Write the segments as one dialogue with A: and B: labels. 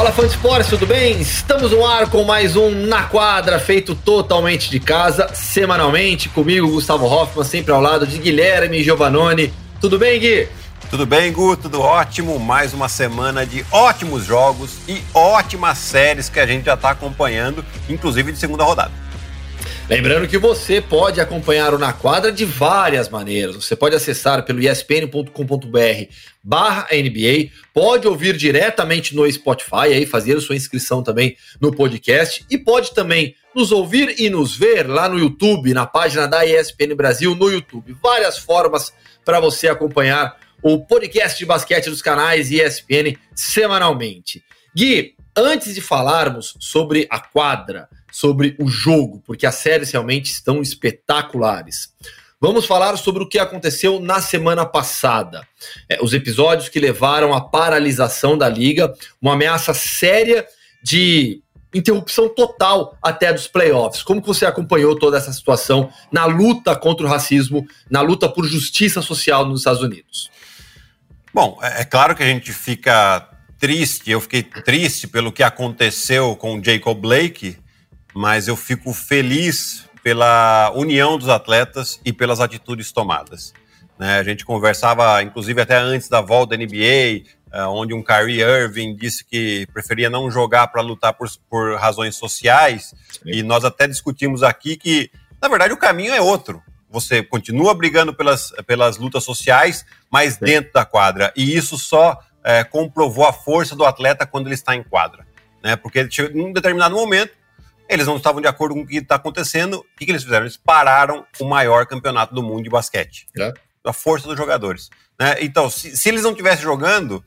A: Fala fã de esporte, tudo bem? Estamos no ar com mais um Na Quadra, feito totalmente de casa, semanalmente, comigo, Gustavo Hoffman, sempre ao lado de Guilherme Giovanoni. Tudo bem, Gui?
B: Tudo bem, Gu? Tudo ótimo. Mais uma semana de ótimos jogos e ótimas séries que a gente já está acompanhando, inclusive de segunda rodada.
A: Lembrando que você pode acompanhar o Na Quadra de várias maneiras. Você pode acessar pelo espn.com.br barra NBA, pode ouvir diretamente no Spotify, aí fazer sua inscrição também no podcast e pode também nos ouvir e nos ver lá no YouTube, na página da ESPN Brasil no YouTube. Várias formas para você acompanhar o podcast de basquete dos canais ESPN semanalmente. Gui, antes de falarmos sobre a quadra, sobre o jogo, porque as séries realmente estão espetaculares. Vamos falar sobre o que aconteceu na semana passada. É, os episódios que levaram à paralisação da liga, uma ameaça séria de interrupção total até dos playoffs. Como que você acompanhou toda essa situação na luta contra o racismo, na luta por justiça social nos Estados Unidos?
B: Bom, é, é claro que a gente fica triste, eu fiquei triste pelo que aconteceu com o Jacob Blake, mas eu fico feliz pela união dos atletas e pelas atitudes tomadas. Né? A gente conversava, inclusive, até antes da volta da NBA, eh, onde um Kyrie Irving disse que preferia não jogar para lutar por, por, razões sociais, Sim. e nós até discutimos aqui que, na verdade, o caminho é outro. Você continua brigando pelas, pelas lutas sociais, mas Sim. dentro da quadra. E isso só é, comprovou a força do atleta quando ele está em quadra. Né? Porque em um determinado momento, eles não estavam de acordo com o que está acontecendo. O que, que, eles fizeram? Eles pararam o maior campeonato do mundo de basquete. É. A força dos jogadores. Né? Então, se, se, eles não estivessem jogando,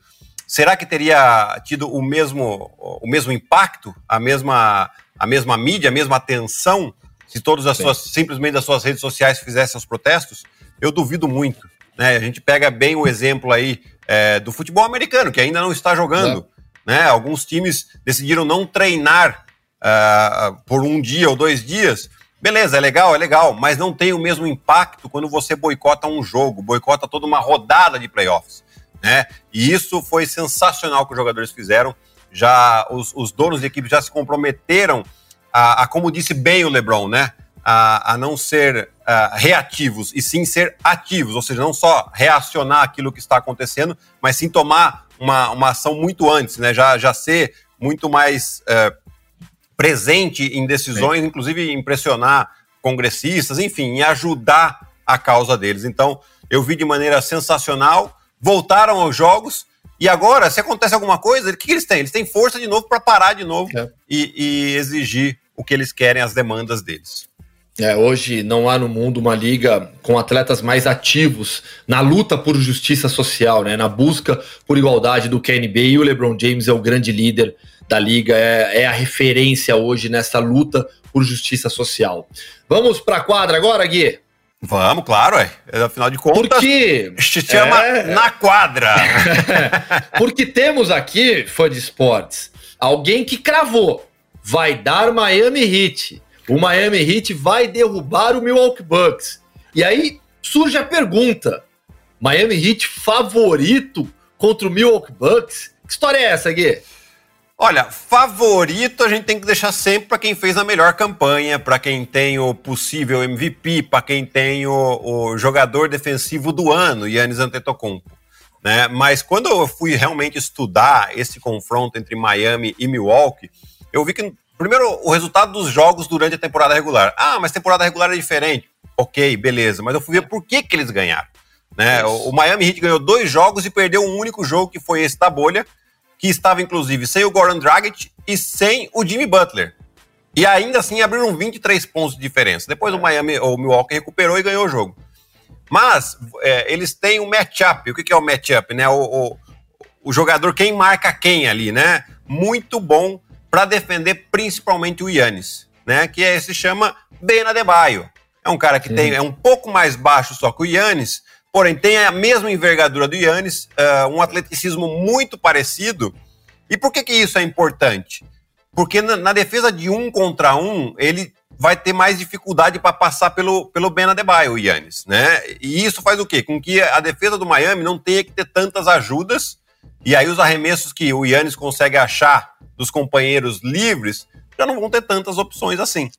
B: será que teria tido o mesmo, o mesmo impacto, a mesma, a mesma mídia, a mesma atenção, se todas as Sim. suas, simplesmente as suas redes sociais fizessem os protestos? Eu duvido muito. Né? A gente pega bem o exemplo aí é, do futebol americano, que ainda não está jogando. Né? Alguns times decidiram não treinar uh, por um dia ou dois dias, beleza, é legal, é legal, mas não tem o mesmo impacto quando você boicota um jogo, boicota toda uma rodada de playoffs, né? E isso foi sensacional que os jogadores fizeram. Já os, os donos de equipe já se comprometeram a, a, como disse bem o LeBron, né? A, a não ser uh, reativos e sim ser ativos, ou seja, não só reacionar aquilo que está acontecendo, mas sim tomar uma, uma ação muito antes, né? Já, já ser muito mais uh, presente em decisões, Sim. inclusive impressionar congressistas, enfim, e ajudar a causa deles. Então, eu vi de maneira sensacional, voltaram aos jogos, e agora, se acontece alguma coisa, o que, que eles têm? Eles têm força de novo para parar de novo é. e, e exigir o que eles querem, as demandas deles.
A: É, hoje não há no mundo uma liga com atletas mais ativos na luta por justiça social, né, na busca por igualdade do KNB e o LeBron James é o grande líder da liga, é, é a referência hoje nessa luta por justiça social. Vamos para a quadra agora, Gui?
B: Vamos, claro, é. Afinal de contas,
A: Porque
B: se chama é... na quadra.
A: Porque temos aqui, fã de esportes, alguém que cravou. Vai dar Miami Heat. O Miami Heat vai derrubar o Milwaukee Bucks. E aí surge a pergunta: Miami Heat favorito contra o Milwaukee Bucks? Que história é essa, Gui?
B: Olha, favorito a gente tem que deixar sempre para quem fez a melhor campanha, para quem tem o possível MVP, para quem tem o, o, jogador defensivo do ano, Yannis Antetokounmpo. Né? Mas quando eu fui realmente estudar esse confronto entre Miami e Milwaukee, eu vi que, primeiro, o resultado dos jogos durante a temporada regular. Ah, mas temporada regular é diferente. Ok, beleza. Mas eu fui ver por que, que eles ganharam. Né? O, o Miami Heat ganhou dois jogos e perdeu um único jogo, que foi esse da bolha, que estava inclusive sem o Goran Dragic e sem o Jimmy Butler. E ainda assim abriram 23 pontos de diferença. Depois o Miami, o Milwaukee recuperou e ganhou o jogo. Mas é, eles têm um matchup. O que, que é o matchup? Né? O, o, o jogador, quem marca quem ali, né? Muito bom para defender principalmente o Yannis, né? Que é, se chama Ben Adebayo. É um cara que tem, é um pouco mais baixo só que o Yannis, porém tem a mesma envergadura do Yannis, uh, um atleticismo muito parecido. E por que, que isso é importante? Porque na, na defesa de um contra um, ele vai ter mais dificuldade para passar pelo, pelo Ben Adebayo, o Yannis, né? E isso faz o quê? Com que a defesa do Miami não tenha que ter tantas ajudas, e aí os arremessos que o Yannis consegue achar dos companheiros livres, já não vão ter tantas opções assim.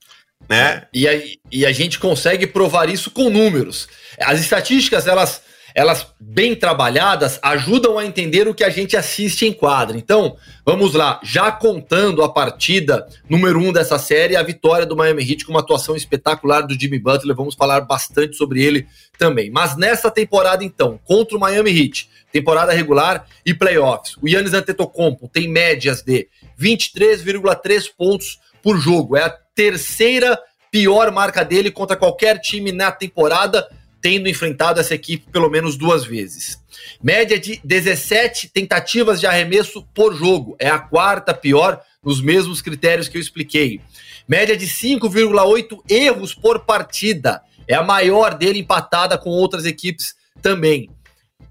B: Né?
A: E, a, e a gente consegue provar isso com números. As estatísticas, elas elas bem trabalhadas ajudam a entender o que a gente assiste em quadra. Então, vamos lá, já contando a partida número um dessa série, a vitória do Miami Heat com uma atuação espetacular do Jimmy Butler, vamos falar bastante sobre ele também. Mas nessa temporada então, contra o Miami Heat, temporada regular e playoffs, o Yannis Antetokounmpo tem médias de 23,3 pontos por jogo. É a terceira pior marca dele contra qualquer time na temporada tendo enfrentado essa equipe pelo menos duas vezes. Média de 17 tentativas de arremesso por jogo, é a quarta pior nos mesmos critérios que eu expliquei. Média de 5,8 erros por partida, é a maior dele empatada com outras equipes também.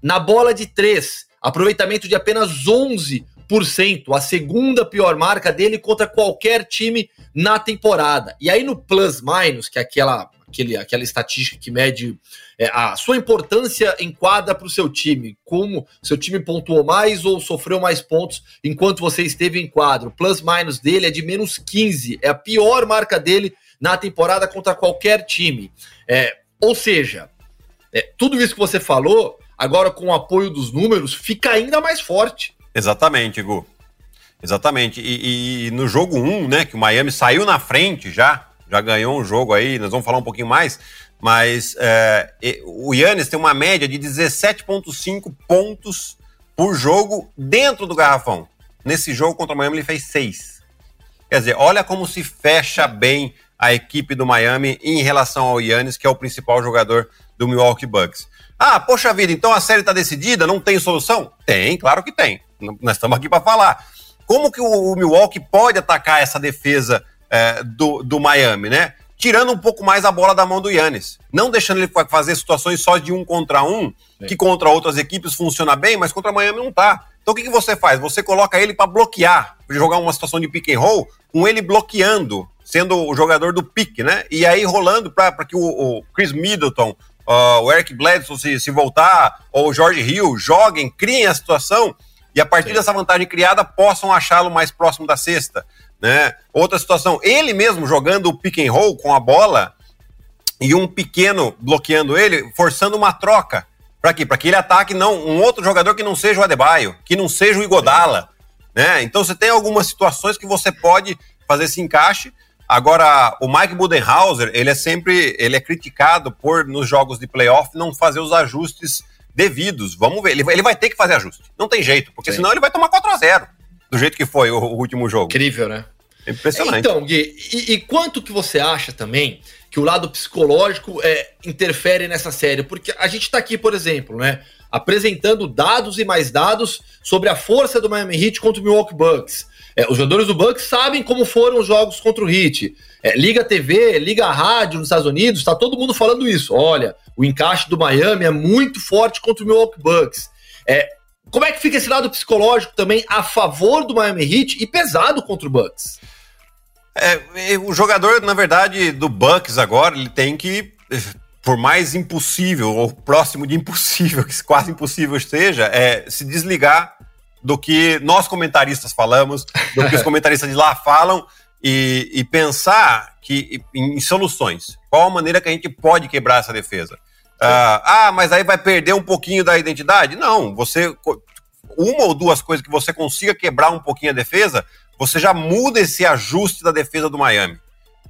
A: Na bola de três, aproveitamento de apenas 11%, a segunda pior marca dele contra qualquer time na temporada. E aí no plus minus, que é aquela aquele, aquela estatística que mede é, a sua importância em quadra para o seu time, como seu time pontuou mais ou sofreu mais pontos enquanto você esteve em quadro. O plus minus dele é de menos 15, é a pior marca dele na temporada contra qualquer time. É, ou seja, é, tudo isso que você falou, agora com o apoio dos números, fica ainda mais forte.
B: Exatamente, Gu. Exatamente. E, e, no jogo 1, né, que o Miami saiu na frente já, já ganhou um jogo aí, nós vamos falar um pouquinho mais, mas é, o Yannis tem uma média de 17,5 pontos por jogo dentro do garrafão. Nesse jogo contra o Miami ele fez 6. Quer dizer, olha como se fecha bem a equipe do Miami em relação ao Yannis, que é o principal jogador do Milwaukee Bucks. Ah, poxa vida, então a série está decidida, não tem solução? Tem, claro que tem. Nós estamos aqui para falar. Como que o Milwaukee pode atacar essa defesa é, do, do Miami, né? Tirando um pouco mais a bola da mão do Yannis. Não deixando ele fazer situações só de um contra um, é. que contra outras equipes funciona bem, mas contra Miami não tá. Então o que, que você faz? Você coloca ele para bloquear, jogar uma situação de pick and roll, com ele bloqueando, sendo o jogador do pique, né? E aí rolando para que o, o, Chris Middleton, uh, o Eric Bledsoe se, se voltar, ou o George Hill joguem, criem a situação e a partir Sim. dessa vantagem criada possam achá-lo mais próximo da cesta. Né? Outra situação, ele mesmo jogando o pick and roll com a bola e um pequeno bloqueando ele, forçando uma troca. Para quê? Para que ele ataque não um outro jogador que não seja o Adebayo, que não seja o Igodala. Né? Então você tem algumas situações que você pode fazer esse encaixe. Agora, o Mike Budenhauser, ele é sempre ele é criticado por, nos jogos de playoff, não fazer os ajustes devidos. Vamos ver, ele, ele vai ter que fazer ajuste. Não tem jeito, porque Sim. senão ele vai tomar 4 a 0 do jeito que foi o, o último jogo.
A: Incrível, né?
B: Impressionante.
A: Então, Gui, e, e, quanto que você acha também que o lado psicológico é, interfere nessa série? Porque a gente está aqui, por exemplo, né, apresentando dados e mais dados sobre a força do Miami Heat contra o Milwaukee Bucks. É, os jogadores do Bucks sabem como foram os jogos contra o Heat. É, liga TV, liga rádio nos Estados Unidos, está todo mundo falando isso. Olha, o encaixe do Miami é muito forte contra o Milwaukee Bucks. É, como é que fica esse lado psicológico também a favor do Miami Heat e pesado contra o Bucks?
B: É, o jogador, na verdade, do Bucks agora, ele tem que, por mais impossível ou próximo de impossível, que quase impossível esteja, é se desligar do que nós comentaristas falamos, do que os comentaristas de lá falam e, e pensar que em, em soluções. Qual a maneira que a gente pode quebrar essa defesa? Ah, ah, mas aí vai perder um pouquinho da identidade? Não, você uma ou duas coisas que você consiga quebrar um pouquinho a defesa, você já muda esse ajuste da defesa do Miami.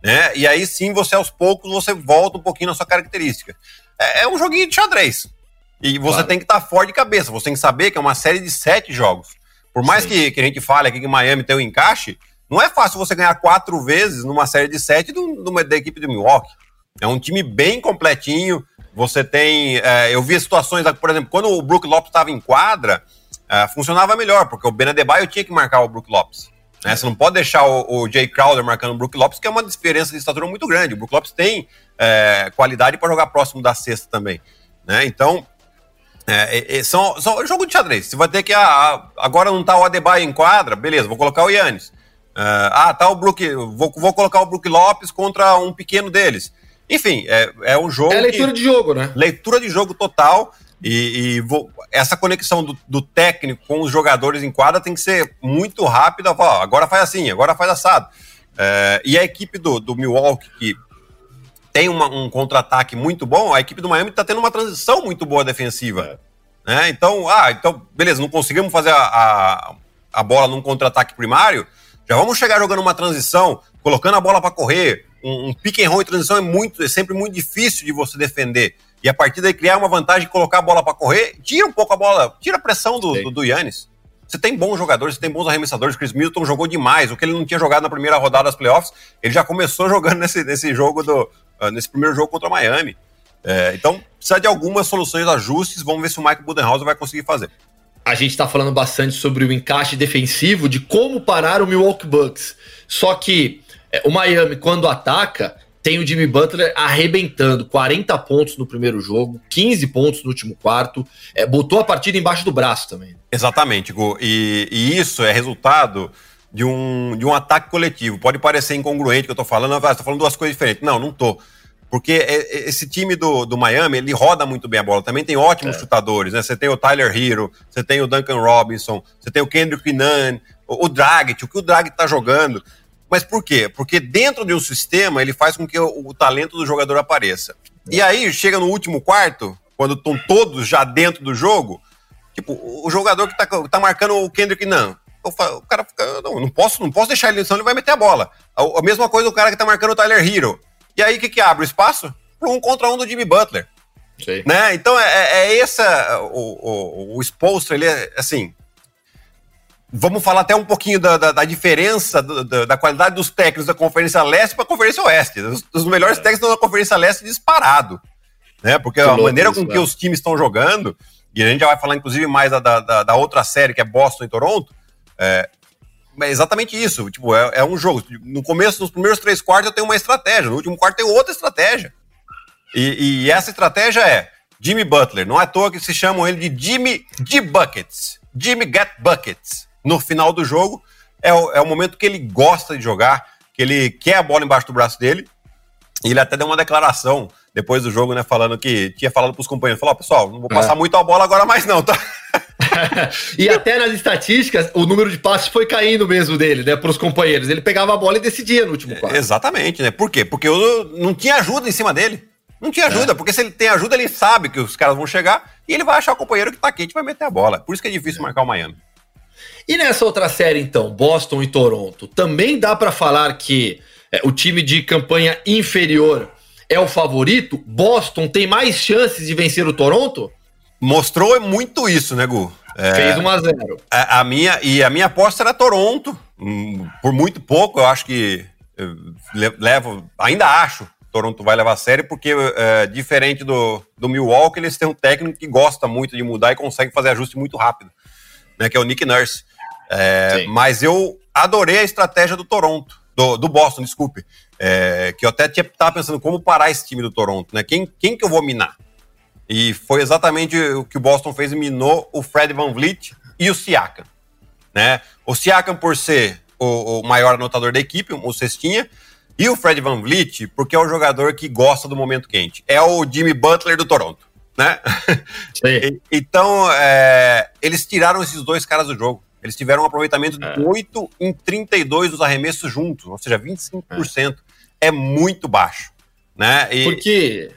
B: Né? E aí sim, você aos poucos, você volta um pouquinho na sua característica. É, é um joguinho de xadrez. E você claro. tem que estar tá forte de cabeça. Você tem que saber que é uma série de sete jogos. Por mais que, que, a gente fale aqui que Miami tem um encaixe, não é fácil você ganhar quatro vezes numa série de sete do, do, da equipe do Milwaukee. É um time bem completinho. Você tem. É, eu vi situações, por exemplo, quando o Brook Lopes estava em quadra, é, funcionava melhor, porque o Benadebaio tinha que marcar o Brook Lopes. Né? Você não pode deixar o, o Jay Crowder marcando o Brook Lopes, que é uma diferença de estatura muito grande. O Brook Lopes tem é, qualidade para jogar próximo da cesta também. Né? Então, é, é, são, são jogo de xadrez. Você vai ter que. Ah, agora não tá o Adebayo em quadra, beleza, vou colocar o Yannis. Uh, ah, tá o Brook. Vou, vou colocar o Brook Lopes contra um pequeno deles. Enfim, é, é um jogo. É
A: leitura que, de jogo, né?
B: Leitura de jogo total. E, e vou, essa conexão do, do, técnico com os jogadores em quadra tem que ser muito rápida. Ó, agora faz assim, agora faz assado. É, e a equipe do, do Milwaukee, que tem uma, um contra-ataque muito bom, a equipe do Miami está tendo uma transição muito boa defensiva. É. Né? Então, ah, então, beleza, não conseguimos fazer a, a, a bola num contra-ataque primário, já vamos chegar jogando uma transição, colocando a bola para correr. Um, um pick and roll em transição é muito, é sempre muito difícil de você defender. E a partir daí criar uma vantagem, colocar a bola para correr, tira um pouco a bola, tira a pressão do, do, do Yannis. Você tem bons jogadores, você tem bons arremessadores. Chris Milton jogou demais. O que ele não tinha jogado na primeira rodada das playoffs, ele já começou jogando nesse, nesse jogo do, uh, nesse primeiro jogo contra o Miami. É, então, precisa de algumas soluções, ajustes. Vamos ver se o Mike Budenholzer vai conseguir fazer.
A: A gente está falando bastante sobre o encaixe defensivo, de como parar o Milwaukee Bucks. Só que é, o Miami, quando ataca, tem o Jimmy Butler arrebentando 40 pontos no primeiro jogo, 15 pontos no último quarto, é, botou a partida embaixo do braço também.
B: Exatamente, Gu. E, e, isso é resultado de um, de um ataque coletivo. Pode parecer incongruente que eu tô falando, ah, tô falando duas coisas diferentes. Não, não tô. Porque é, é, esse time do, do Miami, ele roda muito bem a bola. Também tem ótimos é. chutadores, né? Você tem o Tyler Hero, você tem o Duncan Robinson, você tem o Kendrick Nunn, o, o Dragic, o que o Dragic tá jogando. Mas por quê? Porque dentro de um sistema ele faz com que o, o talento do jogador apareça. E aí chega no último quarto, quando estão todos já dentro do jogo, tipo, o jogador que tá, tá marcando o Kendrick não. O cara fica, não, não posso, não posso deixar ele, senão ele vai meter a bola. A, a mesma coisa o cara que tá marcando o Tyler Hero. E aí o que, que abre o espaço? Para um contra um do Jimmy Butler. Né? Então é, é, é essa o, o, o exposto, ele é assim, Vamos falar até um pouquinho da, da, da diferença do, da, da, qualidade dos técnicos da Conferência Leste para a Conferência Oeste. Os, os melhores é. técnicos da Conferência Leste disparado. Né? Porque que a maneira isso, com que os times estão jogando, e a gente já vai falar inclusive mais da, outra série, que é Boston e Toronto, é, é exatamente isso. Tipo, é, é, um jogo. No começo, nos primeiros três quartos, eu tenho uma estratégia. No último quarto, tem outra estratégia. E, e, essa estratégia é Jimmy Butler. Não é à toa que se chamam ele de Jimmy G Buckets. Jimmy Get Buckets no final do jogo. É o, é o momento que ele gosta de jogar, que ele quer a bola embaixo do braço dele. E ele até deu uma declaração depois do jogo, né? Falando que tinha falado para os companheiros: falou, oh, pessoal, não vou passar é. muito a bola agora mais, não, tá?
A: e até nas estatísticas, o número de passes foi caindo mesmo dele, né? Para os companheiros. Ele pegava a bola e decidia no último quarto.
B: exatamente, né? Por quê? Porque eu não tinha ajuda em cima dele. Não tinha ajuda, é. porque se ele tem ajuda, ele sabe que os caras vão chegar e ele vai achar o companheiro que tá quente e vai meter a bola. Por isso que é difícil é. marcar o Miami.
A: E nessa outra série, então, Boston e Toronto, também dá para falar que é, o time de campanha inferior é o favorito? Boston tem mais chances de vencer o Toronto?
B: Mostrou muito isso, né, Gu?
A: É, Fez 1 a 0
B: a, a, minha E a minha aposta era Toronto. Hum, por muito pouco, eu acho que levo, ainda acho Toronto vai levar a sério, porque é, diferente do, do Milwaukee, eles têm um técnico que gosta muito de mudar e consegue fazer ajuste muito rápido, né? Que é o Nick Nurse. É, mas eu adorei a estratégia do Toronto, do, do Boston, desculpe. É, que eu até estava pensando como parar esse time do Toronto, né? Quem, quem que eu vou minar? E foi exatamente o que o Boston fez e minou o Fred Van Vliet e o Siakam. Né? O Siakam por ser o, o maior anotador da equipe, o cestinha, e o Fred Van Vliet porque é o jogador que gosta do momento quente. É o Jimmy Butler do Toronto, né? e, então, é, eles tiraram esses dois caras do jogo. Eles tiveram um aproveitamento de é. 8 em 32 dos arremessos juntos, ou seja, 25%. É, é muito baixo. Né?
A: E... Porque.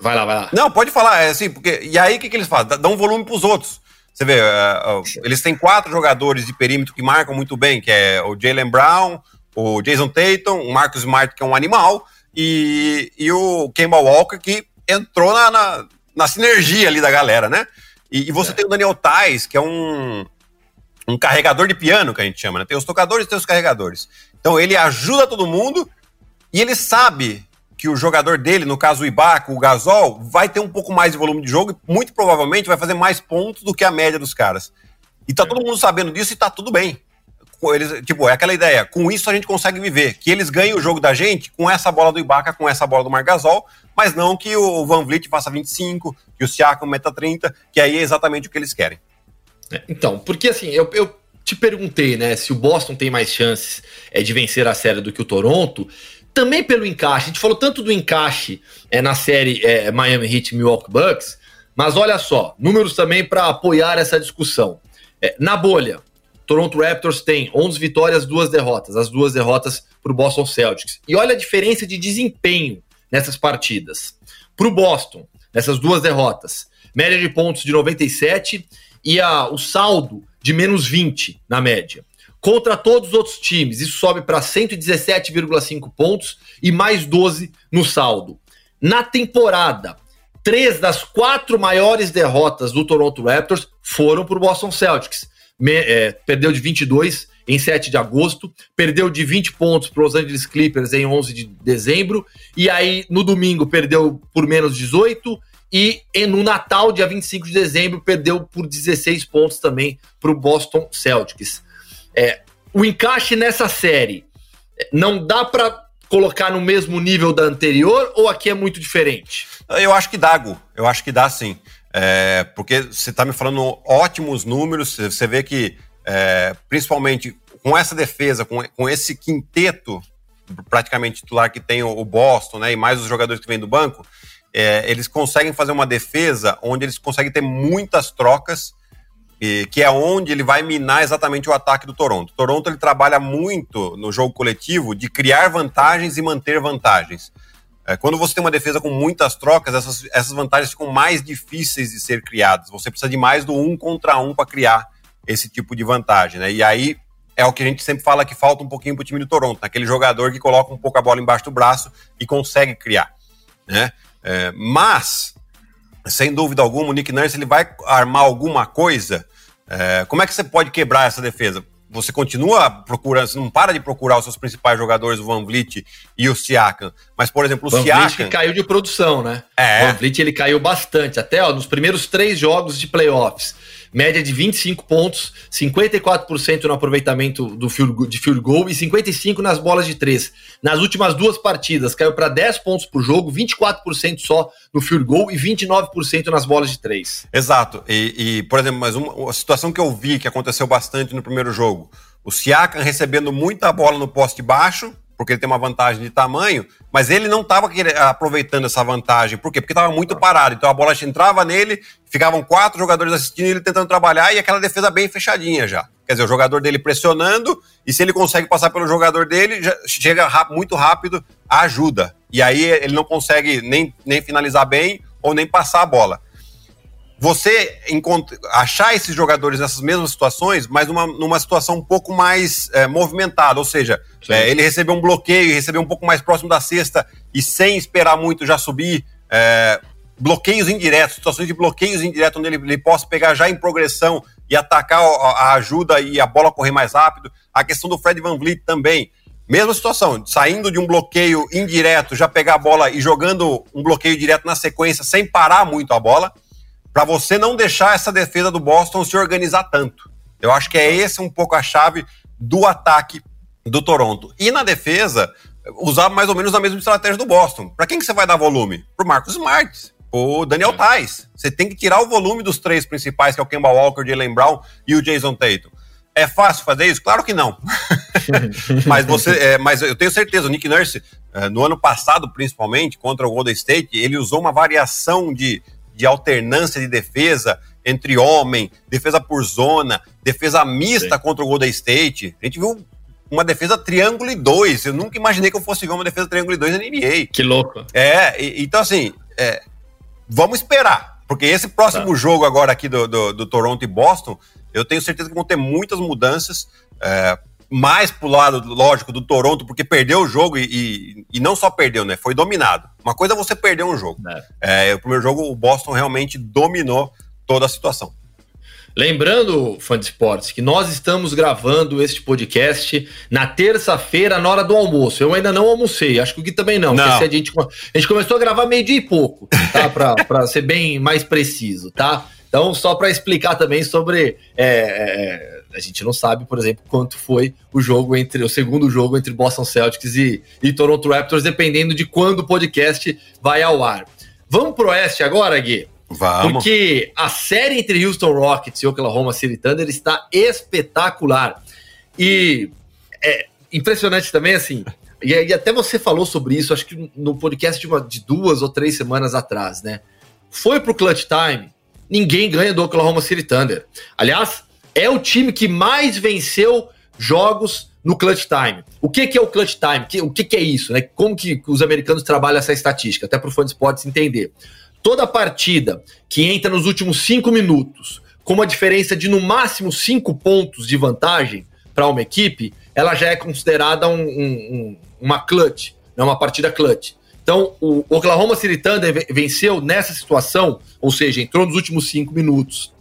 A: Vai lá, vai lá.
B: Não, pode falar. É assim, porque... E aí o que, que eles fazem? Dão um volume para os outros. Você vê, uh, uh, eles têm quatro jogadores de perímetro que marcam muito bem, que é o Jalen Brown, o Jason Tatum, o Marcus Smart, que é um animal, e, e o Kemba Walker, que entrou na, na, na sinergia ali da galera, né? E, e você é. tem o Daniel Tais, que é um, um carregador de piano, que a gente chama, né? Tem os tocadores e tem os carregadores. Então ele ajuda todo mundo e ele sabe que o jogador dele, no caso o Ibaka, o Gasol, vai ter um pouco mais de volume de jogo e muito provavelmente vai fazer mais pontos do que a média dos caras. E tá é. todo mundo sabendo disso e tá tudo bem. Eles, tipo, é aquela ideia, com isso a gente consegue viver, que eles ganhem o jogo da gente com essa bola do Ibaka, com essa bola do Margasol, mas não que o Van Vliet faça 25, que o Siakam meta 30, que aí é exatamente o que eles querem.
A: É, então, porque assim, eu, eu te perguntei, né, se o Boston tem mais chances é, de vencer a série do que o Toronto, também pelo encaixe. A gente falou tanto do encaixe é, na série é, Miami Heat Milwaukee Bucks, mas olha só, números também para apoiar essa discussão. É, na bolha, Toronto Raptors tem 11 vitórias, duas derrotas, as duas derrotas para o Boston Celtics. E olha a diferença de desempenho nessas partidas. Para o Boston, nessas duas derrotas, média de pontos de 97 e a, o saldo de menos 20 na média. Contra todos os outros times, isso sobe para 117,5 pontos e mais 12 no saldo. Na temporada, três das quatro maiores derrotas do Toronto Raptors foram para o Boston Celtics. Me, é, perdeu de 22 em 7 de agosto, perdeu de 20 pontos para os Angeles Clippers em 11 de dezembro, e aí no domingo perdeu por menos 18, e no Natal, dia 25 de dezembro, perdeu por 16 pontos também para o Boston Celtics. É, o encaixe nessa série não dá para colocar no mesmo nível da anterior ou aqui é muito diferente?
B: Eu acho que dá, Gu. Eu acho que dá sim. É, porque você está me falando ótimos números, você vê que, é, principalmente com essa defesa, com, com esse quinteto praticamente titular que tem o, Boston, né, e mais os jogadores que vêm do banco, é, eles conseguem fazer uma defesa onde eles conseguem ter muitas trocas e, que é onde ele vai minar exatamente o ataque do Toronto. O Toronto ele trabalha muito no jogo coletivo de criar vantagens e manter vantagens. É, quando você tem uma defesa com muitas trocas, essas, essas vantagens ficam mais difíceis de ser criadas. Você precisa de mais do um contra um para criar esse tipo de vantagem. Né? E aí é o que a gente sempre fala que falta um pouquinho para o time do Toronto, aquele jogador que coloca um pouco a bola embaixo do braço e consegue criar. Né? É, mas sem dúvida alguma, o Nick Nurse ele vai armar alguma coisa. É, como é que você pode quebrar essa defesa? Você continua procurando, você não para de procurar os seus principais jogadores, o Van Vliet e o Siakam. Mas, por exemplo, o Van Siakam... Vliet
A: caiu de produção, né?
B: É.
A: O Van Vliet ele caiu bastante, até ó, nos primeiros três jogos de playoffs média de 25 pontos, 54% no aproveitamento do field, de field goal e 55% nas bolas de três. Nas últimas duas partidas, caiu para 10 pontos por jogo, 24% só no field goal e 29% nas bolas de três.
B: Exato. E, e por exemplo, mas uma, situação que eu vi que aconteceu bastante no primeiro jogo, o Siakam recebendo muita bola no poste baixo, porque ele tem uma vantagem de tamanho, mas ele não estava aproveitando essa vantagem. Por quê? Porque estava muito parado. Então a bola entrava nele, ficavam quatro jogadores assistindo ele tentando trabalhar e aquela defesa bem fechadinha já. Quer dizer, o jogador dele pressionando, e se ele consegue passar pelo jogador dele, chega muito rápido a ajuda. E aí ele não consegue nem, nem finalizar bem ou nem passar a bola você achar esses jogadores nessas mesmas situações, mas numa, numa situação um pouco mais é, movimentada, ou seja, é, ele recebeu um bloqueio, recebeu um pouco mais próximo da cesta e sem esperar muito já subir, é, bloqueios indiretos, situações de bloqueios indiretos onde ele, ele possa pegar já em progressão e atacar a, a, ajuda e a bola correr mais rápido. A questão do Fred Van Vliet também, mesma situação, saindo de um bloqueio indireto, já pegar a bola e jogando um bloqueio direto na sequência sem parar muito a bola para você não deixar essa defesa do Boston se organizar tanto. Eu acho que é esse um pouco a chave do ataque do Toronto. E na defesa, usar mais ou menos a mesma estratégia do Boston. Para quem que você vai dar volume? Pro Marcos Smart, o Daniel é. Tais. Você tem que tirar o volume dos três principais, que é o Kemba Walker, o Jalen Brown e o Jason Tatum. É fácil fazer isso? Claro que não. mas você, é, mas eu tenho certeza, o Nick Nurse, é, no ano passado, principalmente, contra o Golden State, ele usou uma variação de de alternância de defesa entre homem, defesa por zona, defesa mista Sim. contra o Golden State. A gente viu uma defesa triângulo e dois. Eu nunca imaginei que eu fosse ver uma defesa triângulo e dois na NBA.
A: Que louco.
B: É, e, então assim, é, vamos esperar. Porque esse próximo tá. jogo agora aqui do, do, do, Toronto e Boston, eu tenho certeza que vão ter muitas mudanças. É, mais pro lado, lógico, do Toronto, porque perdeu o jogo e, e, e, não só perdeu, né? Foi dominado. Uma coisa é você perder um jogo. É. É, o primeiro jogo, o Boston realmente dominou toda a situação.
A: Lembrando, fã de esportes, que nós estamos gravando este podcast na terça-feira, na hora do almoço. Eu ainda não almocei, acho que o Gui também não. não. A, gente, a gente começou a gravar meio-dia e pouco, tá? Para ser bem mais preciso, tá? Então, só para explicar também sobre. É, é, a gente não sabe, por exemplo, quanto foi o jogo entre o segundo jogo entre Boston Celtics e, e Toronto Raptors, dependendo de quando o podcast vai ao ar. Vamos pro Oeste agora, Gui?
B: Vamos.
A: Porque a série entre Houston Rockets e Oklahoma City Thunder está espetacular. E é impressionante também, assim, e, e, até você falou sobre isso, acho que no podcast de, uma, de duas ou três semanas atrás, né? Foi pro clutch time, ninguém ganha do Oklahoma City Thunder. Aliás, é o time que mais venceu jogos no clutch time. O que, que é o clutch time? O que, que é isso? Né? Como que os americanos trabalham essa estatística? Até para o fã de esportes entender. Toda partida que entra nos últimos cinco minutos com uma diferença de no máximo cinco pontos de vantagem para uma equipe, ela já é considerada um, um, uma clutch, né? uma partida clutch. Então, o Oklahoma City Thunder venceu nessa situação, ou seja, entrou nos últimos cinco minutos,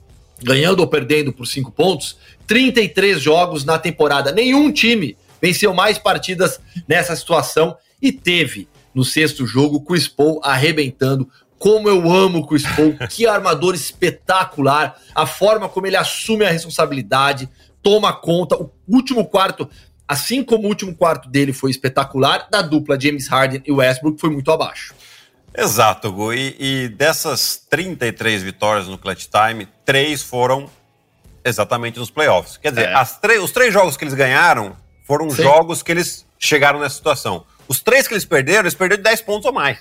A: ganhando ou perdendo por cinco pontos, 33 jogos na temporada. Nenhum time venceu mais partidas nessa situação e teve no sexto jogo Chris Paul arrebentando. Como eu amo o Chris Paul, que armador espetacular, a forma como ele assume a responsabilidade, toma conta. O último quarto, assim como o último quarto dele foi espetacular, da dupla James Harden e Westbrook foi muito abaixo.
B: Exato, Gu. E, e dessas 33 vitórias no Clutch Time, três foram exatamente nos playoffs. Quer dizer, é. os três jogos que eles ganharam foram Sim. jogos que eles chegaram nessa situação. Os três que eles perderam, eles perderam de 10 pontos ou mais.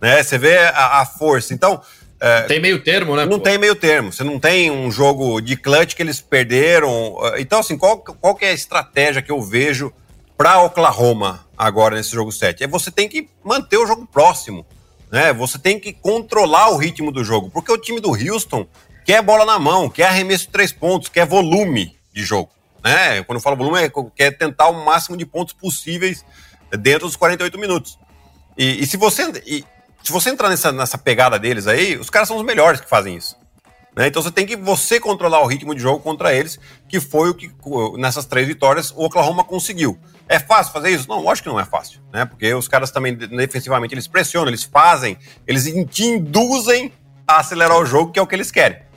B: Né? Você vê a, a força. Então.
A: É, tem meio termo, né?
B: Não pô? tem meio termo. Você não tem um jogo de clutch que eles perderam. Então, assim, qual, qual que é a estratégia que eu vejo para Oklahoma agora nesse jogo 7? É você tem que manter o jogo próximo. Né? Você tem que controlar o ritmo do jogo. Porque o time do Houston quer bola na mão, quer arremesso de três pontos, quer volume de jogo. Né? Quando eu falo volume, é quer tentar o máximo de pontos possíveis dentro dos 48 minutos. E, e se você e, se você entrar nessa, nessa pegada deles aí, os caras são os melhores que fazem isso. Né? Então você tem que você controlar o ritmo de jogo contra eles, que foi o que nessas três vitórias o Oklahoma conseguiu. É fácil fazer isso? Não, lógico que não é fácil, né? Porque os caras também defensivamente eles pressionam, eles fazem, eles te induzem a acelerar o jogo, que é o que eles querem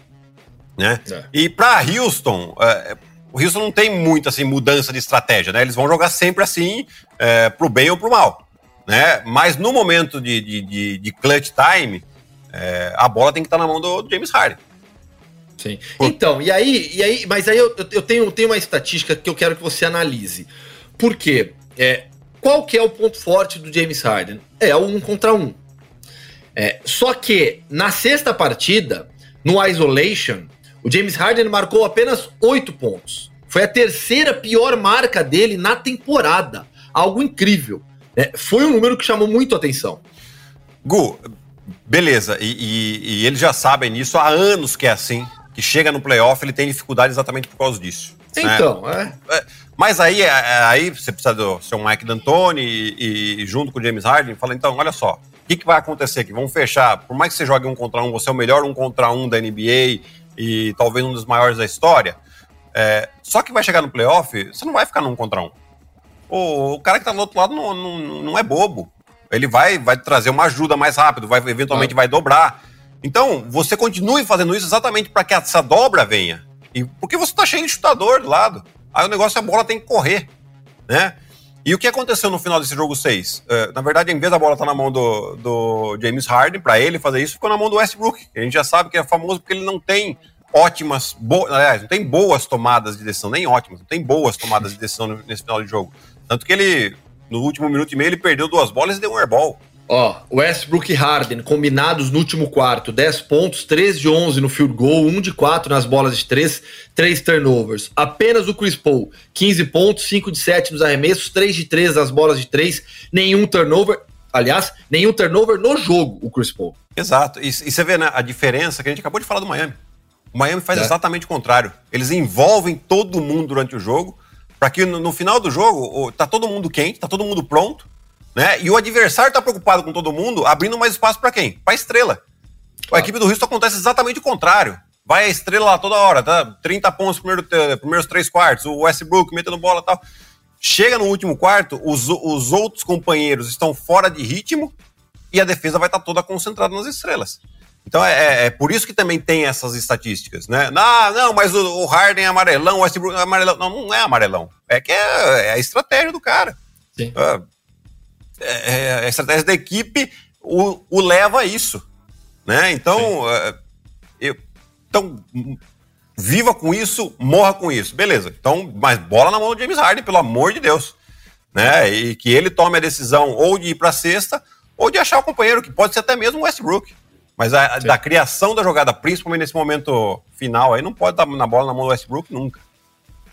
B: né? É. E para Houston, é, o Houston não tem muita assim, mudança de estratégia, né? Eles vão jogar sempre assim, é, pro bem ou pro mal, né? Mas no momento de, de, de, de clutch time, é, a bola tem que estar na mão do, do James Harden.
A: Sim. Por... Então, e aí, e aí, mas aí eu, eu tenho, tenho uma estatística que eu quero que você analise. Por quê? É, qual que é o ponto forte do James Harden? É o um contra um. É, só que na sexta partida, no isolation, o James Harden marcou apenas oito pontos. Foi a terceira pior marca dele na temporada. Algo incrível. É, foi um número que chamou muito a atenção.
B: Gu, beleza. E, e, e, eles já sabem nisso há anos que é assim. Que chega no playoff, ele tem dificuldade exatamente por causa disso.
A: Né? Então, né? é.
B: Mas aí, é, é, aí você precisa do seu Mike D'Antoni e, e, junto com o James Harden, fala, então, olha só, o que, que vai acontecer aqui? Vamos fechar, por mais que você jogue um contra um, você é o melhor um contra um da NBA e talvez um dos maiores da história. É, só que vai chegar no playoff, você não vai ficar num contra um. O, o cara que tá do outro lado não, não, não, é bobo. Ele vai, vai trazer uma ajuda mais rápido, vai eventualmente ah. vai dobrar. Então, você continue fazendo isso exatamente para que essa dobra venha. E porque você tá cheio de chutador do lado. Aí o negócio é a bola tem que correr, né? E o que aconteceu no final desse jogo 6? Uh, é, na verdade, em vez da bola estar tá na mão do, do James Harden, para ele fazer isso, ficou na mão do Westbrook. A gente já sabe que é famoso porque ele não tem ótimas, aliás, não tem boas tomadas de decisão, nem ótimas, não tem boas tomadas de decisão nesse final de jogo. Tanto que ele, no último minuto e meio, ele perdeu duas bolas e deu um airball.
A: Ó, Westbrook e Harden combinados no último quarto, 10 pontos, 3 de 11 no field goal, 1 de 4 nas bolas de 3, 3 turnovers. Apenas o Chris Paul, 15 pontos, 5 de 7 nos arremessos, 3 de 3 nas bolas de 3, nenhum turnover. Aliás, nenhum turnover no jogo, o Chris Paul.
B: Exato. E, e você vê né, a diferença que a gente acabou de falar do Miami. O Miami faz é. exatamente o contrário. Eles envolvem todo mundo durante o jogo, para que no, no, final do jogo tá todo mundo quente, tá todo mundo pronto né? E o adversário está preocupado com todo mundo, abrindo mais espaço para quem? Para a estrela. A equipe do Houston acontece exatamente o contrário. Vai a estrela lá toda hora, tá? 30 pontos primeiro, eh, primeiros três quartos, o Westbrook metendo bola e tal. Chega no último quarto, os, os outros companheiros estão fora de ritmo e a defesa vai estar tá toda concentrada nas estrelas. Então é, é, é, por isso que também tem essas estatísticas, né? Não, não, mas o, o Harden é amarelão, o Westbrook é amarelão. Não, não é amarelão. É que é, é a estratégia do cara. Sim. É, é, a estratégia da equipe o, o leva a isso. Né? Então, é, eu, então, viva com isso, morra com isso. Beleza. Então, mas bola na mão do James Harden, pelo amor de Deus. né? E que ele tome a decisão ou de ir para a sexta ou de achar o companheiro, que pode ser até mesmo o Westbrook. Mas a, da criação da jogada, principalmente nesse momento final, aí não pode estar na bola na mão do Westbrook nunca.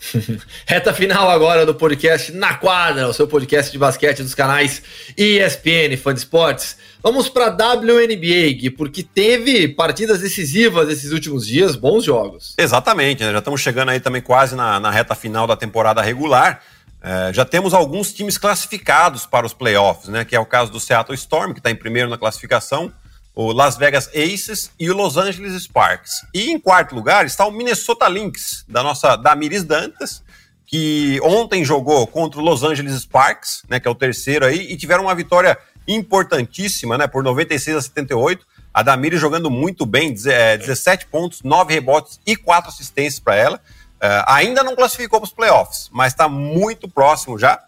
A: Reta final agora do podcast Na Quadra, o seu podcast de basquete dos canais ESPN, Fã de Esportes. Vamos para a WNBA, porque teve partidas decisivas esses últimos dias, bons jogos.
B: Exatamente, né? já estamos chegando aí também quase na, na reta final da temporada regular. É, já temos alguns times classificados para os playoffs, né? Que é o caso do Seattle Storm, que está em primeiro na classificação, o Las Vegas Aces e o Los Angeles Sparks. E em quarto lugar está o Minnesota Lynx, da nossa Damiris Dantas, que ontem jogou contra o Los Angeles Sparks, né, que é o terceiro aí, e tiveram uma vitória importantíssima, né, por 96 a 78. A Damiris jogando muito bem, 17 é, pontos, 9 rebotes e 4 assistências para ela. Uh, ainda não classificou para os playoffs, mas está muito próximo já.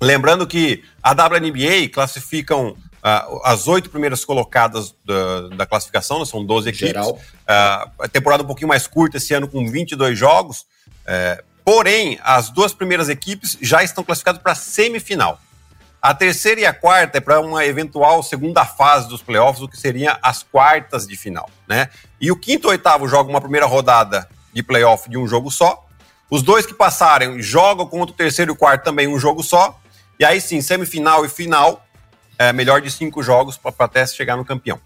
B: Lembrando que a WNBA classificam Uh, as oito primeiras colocadas da, da classificação, né, são 12 equipes. Geral. Uh, temporada um pouquinho mais curta esse ano, com 22 jogos. Uh, porém, as duas primeiras equipes já estão classificadas para a semifinal. A terceira e a quarta é para uma eventual segunda fase dos playoffs, o que seria as quartas de final. Né? E o quinto e oitavo jogam uma primeira rodada de playoff de um jogo só. Os dois que passarem jogam contra o terceiro e o quarto também um jogo só. E aí sim, semifinal e final é, melhor de cinco jogos para até chegar no campeão.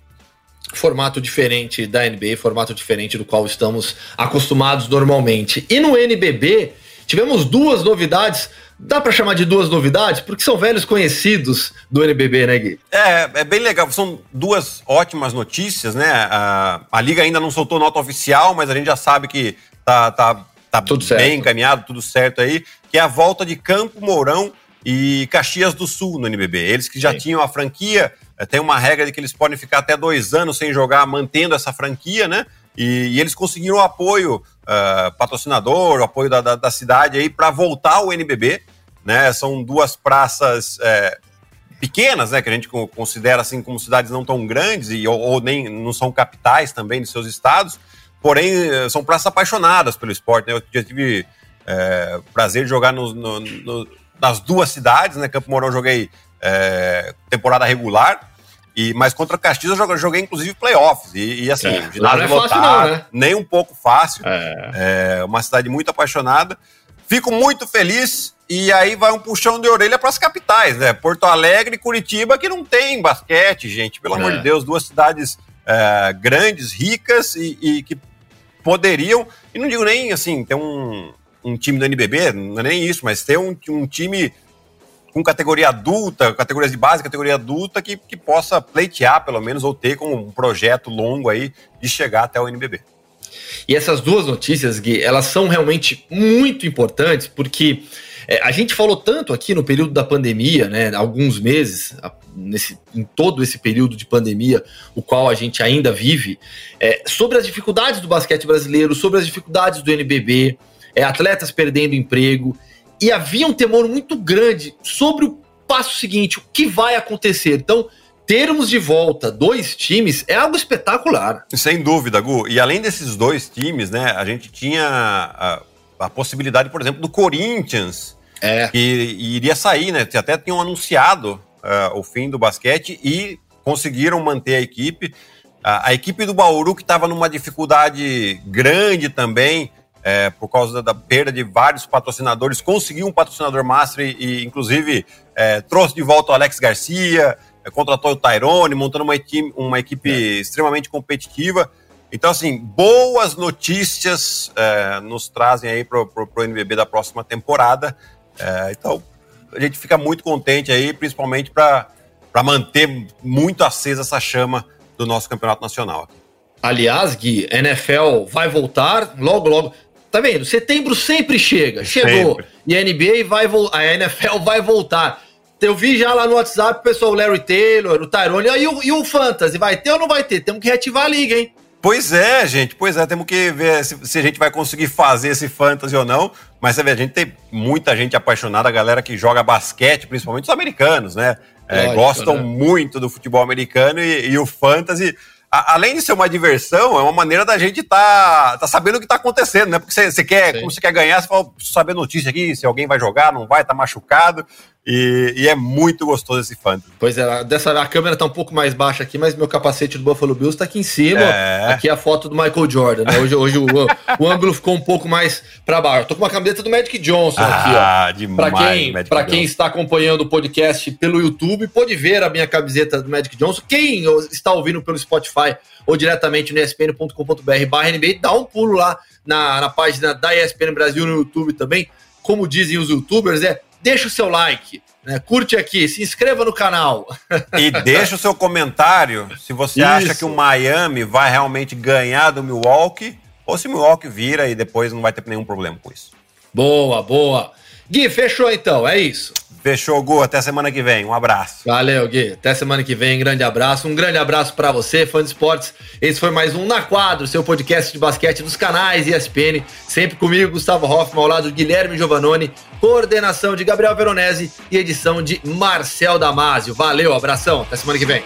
A: Formato diferente da NBA, formato diferente do qual estamos acostumados normalmente. E no NBB, tivemos duas novidades. Dá para chamar de duas novidades? Porque são velhos conhecidos do NBB, né, Gui?
B: É, é bem legal. São duas ótimas notícias, né? A, a Liga ainda não soltou nota oficial, mas a gente já sabe que tá, tá, tá tudo bem certo. encaminhado, tudo certo aí. Que é a volta de Campo Mourão e Caxias do Sul no NBB. Eles que já Sim. tinham a franquia, eh, tem uma regra de que eles podem ficar até dois anos sem jogar, mantendo essa franquia, né? E, e eles conseguiram o apoio uh, patrocinador, o apoio da, da, da cidade aí para voltar ao NBB, né? São duas praças é, pequenas, né? Que a gente considera assim como cidades não tão grandes e ou, ou nem não são capitais também de seus estados, porém são praças apaixonadas pelo esporte. Né? Eu já tive é, prazer de jogar no, no, no das duas cidades, né? Campo Mourão joguei é, temporada regular, e, mas contra Caxias eu joguei, inclusive playoffs. E, e assim, é,
A: não é fácil, não, né?
B: nem um pouco fácil. É. é. uma cidade muito apaixonada. Fico muito feliz. E aí vai um puxão de orelha para as capitais, né? Porto Alegre e Curitiba, que não tem basquete, gente. Pelo amor de é. Deus, duas cidades é, grandes, ricas e, e que poderiam, e não digo nem assim, ter um, um time do NBB, não é nem isso, mas ter um, um time com categoria adulta, categorias de base, categoria adulta, que, que possa pleitear, pelo menos, ou ter como um projeto longo aí de chegar até o NBB.
A: E essas duas notícias, Gui, elas são realmente muito importantes, porque é, a gente falou tanto aqui no período da pandemia, né, alguns meses, nesse, em todo esse período de pandemia, o qual a gente ainda vive, é, sobre as dificuldades do basquete brasileiro, sobre as dificuldades do NBB, é, atletas perdendo emprego, e havia um temor muito grande sobre o passo seguinte, o que vai acontecer. Então, termos de volta dois times é algo espetacular.
B: Sem dúvida, Gu. E além desses dois times, né, a gente tinha a, a possibilidade, por exemplo, do Corinthians, é. que iria sair, né? Até tinham anunciado uh, o fim do basquete e conseguiram manter a equipe. Uh, a equipe do Bauru, que estava numa dificuldade grande também, é, por causa da perda de vários patrocinadores, conseguiu um patrocinador master e, e inclusive, é, trouxe de volta o Alex Garcia, é, contratou o Tyrone, montando uma equipe, uma equipe é. extremamente competitiva. Então, assim, boas notícias é, nos trazem aí para o NBB da próxima temporada. É, então, a gente fica muito contente aí, principalmente para manter muito acesa essa chama do nosso campeonato nacional.
A: Aliás, Gui, NFL vai voltar logo, logo. Tá vendo? Setembro sempre chega. Chegou. Sempre. E a NBA vai a NFL vai voltar. Eu vi já lá no WhatsApp o pessoal, o Larry Taylor, o Tyrone, e o, e o Fantasy, vai ter ou não vai ter? Temos que reativar a liga, hein?
B: Pois é, gente, pois é, temos que ver se, se, a gente vai conseguir fazer esse fantasy ou não. Mas você vê, a gente tem muita gente apaixonada, a galera que joga basquete, principalmente os americanos, né? É, Lógico, gostam né? muito do futebol americano e, e o fantasy a, além de ser uma diversão, é uma maneira da gente tá, tá sabendo o que tá acontecendo, né? Porque você quer, Sim. como você quer ganhar, você fala, saber notícia aqui, se alguém vai jogar, não vai, tá machucado. E, e, é muito gostoso esse fantasy.
A: Pois é, dessa, a câmera tá um pouco mais baixa aqui, mas meu capacete do Buffalo Bills tá aqui em cima. É. Aqui é a foto do Michael Jordan, né? Hoje, hoje o, o ângulo ficou um pouco mais para baixo. Eu tô com uma camiseta do Magic Johnson ah, aqui, ó. Ah, demais. Pra quem, pra quem está acompanhando o podcast pelo YouTube, pode ver a minha camiseta do Magic Johnson. Quem está ouvindo pelo Spotify ou diretamente no espn.com.br NBA, dá um pulo lá na, na página da ESPN Brasil no YouTube também. Como dizem os youtubers, é deixa o seu like, né? curte aqui, se inscreva no canal.
B: E deixa o seu comentário se você Isso. acha que o Miami vai realmente ganhar do Milwaukee ou se o Milwaukee vira e depois não vai ter nenhum problema com isso.
A: Boa, boa. Gui, fechou então, é isso.
B: Fechou, Gu. Até semana que vem. Um abraço.
A: Valeu, Gui. Até semana que vem. Grande abraço. Um grande abraço para você, fã de esportes. Esse foi mais um Na Quadro, seu podcast de basquete dos canais ESPN. Sempre comigo, Gustavo Hoffman, ao lado de Guilherme Giovanoni. Coordenação de Gabriel Veronese e edição de Marcel Damasio. Valeu, abração. Até semana que vem.